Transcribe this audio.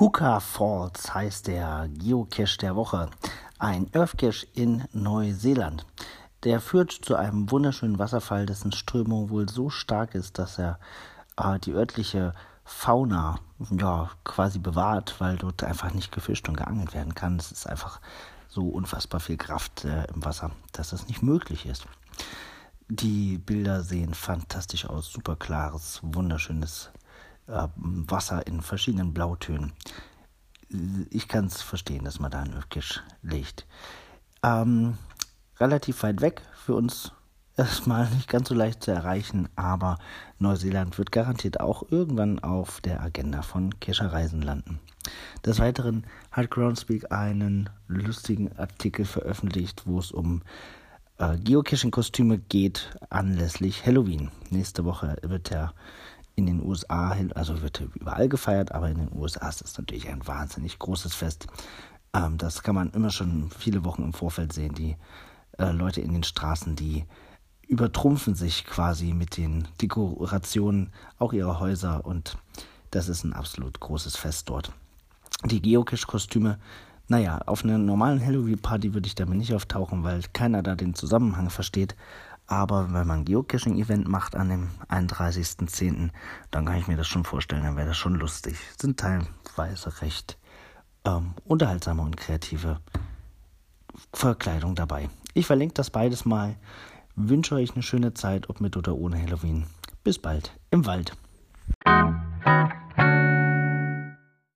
Hookah Falls heißt der Geocache der Woche. Ein Earthcache in Neuseeland. Der führt zu einem wunderschönen Wasserfall, dessen Strömung wohl so stark ist, dass er äh, die örtliche Fauna ja, quasi bewahrt, weil dort einfach nicht gefischt und geangelt werden kann. Es ist einfach so unfassbar viel Kraft äh, im Wasser, dass das nicht möglich ist. Die Bilder sehen fantastisch aus, super klares, wunderschönes Wasser in verschiedenen Blautönen. Ich kann es verstehen, dass man da einen Öfkisch legt. Ähm, relativ weit weg für uns erstmal nicht ganz so leicht zu erreichen, aber Neuseeland wird garantiert auch irgendwann auf der Agenda von Kescherreisen landen. Des Weiteren hat Groundspeak einen lustigen Artikel veröffentlicht, wo es um äh, Geocaching-Kostüme geht anlässlich Halloween. Nächste Woche wird der in den USA, also wird überall gefeiert, aber in den USA ist das natürlich ein wahnsinnig großes Fest. Ähm, das kann man immer schon viele Wochen im Vorfeld sehen. Die äh, Leute in den Straßen, die übertrumpfen sich quasi mit den Dekorationen auch ihrer Häuser und das ist ein absolut großes Fest dort. Die Geocache-Kostüme, naja, auf einer normalen Halloween-Party würde ich damit nicht auftauchen, weil keiner da den Zusammenhang versteht. Aber wenn man ein Geocaching-Event macht an dem 31.10., dann kann ich mir das schon vorstellen, dann wäre das schon lustig. Sind teilweise recht ähm, unterhaltsame und kreative Verkleidung dabei. Ich verlinke das beides mal. Wünsche euch eine schöne Zeit, ob mit oder ohne Halloween. Bis bald im Wald.